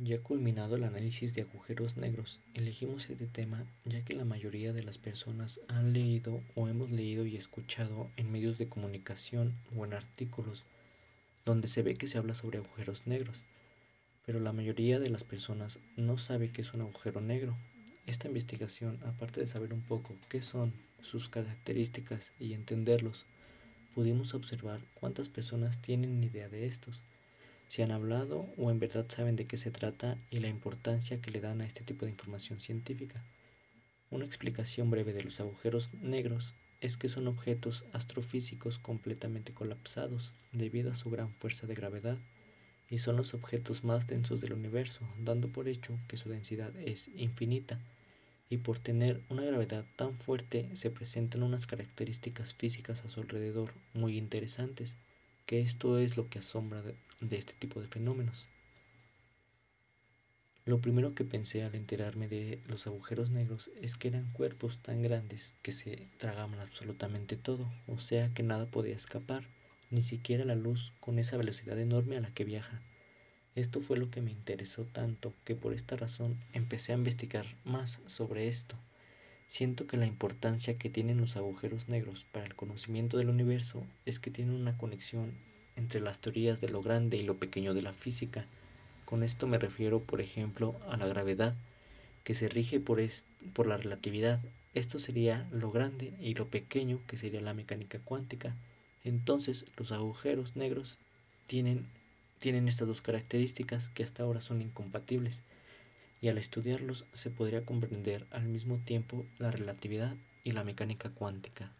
Ya culminado el análisis de agujeros negros, elegimos este tema ya que la mayoría de las personas han leído o hemos leído y escuchado en medios de comunicación o en artículos donde se ve que se habla sobre agujeros negros, pero la mayoría de las personas no sabe qué es un agujero negro. Esta investigación, aparte de saber un poco qué son, sus características y entenderlos, pudimos observar cuántas personas tienen idea de estos si han hablado o en verdad saben de qué se trata y la importancia que le dan a este tipo de información científica. Una explicación breve de los agujeros negros es que son objetos astrofísicos completamente colapsados debido a su gran fuerza de gravedad y son los objetos más densos del universo, dando por hecho que su densidad es infinita y por tener una gravedad tan fuerte se presentan unas características físicas a su alrededor muy interesantes que esto es lo que asombra de, este tipo de fenómenos. Lo primero que pensé al enterarme de los agujeros negros es que eran cuerpos tan grandes que se tragaban absolutamente todo, o sea que nada podía escapar, ni siquiera la luz con esa velocidad enorme a la que viaja. Esto fue lo que me interesó tanto que por esta razón empecé a investigar más sobre esto. Siento que la importancia que tienen los agujeros negros para el conocimiento del universo es que tienen una conexión entre las teorías de lo grande y lo pequeño de la física. Con esto me refiero, por ejemplo, a la gravedad, que se rige por, por la relatividad. Esto sería lo grande y lo pequeño, que sería la mecánica cuántica. Entonces, los agujeros negros tienen, tienen estas dos características que hasta ahora son incompatibles y al estudiarlos se podría comprender al mismo tiempo la relatividad y la mecánica cuántica.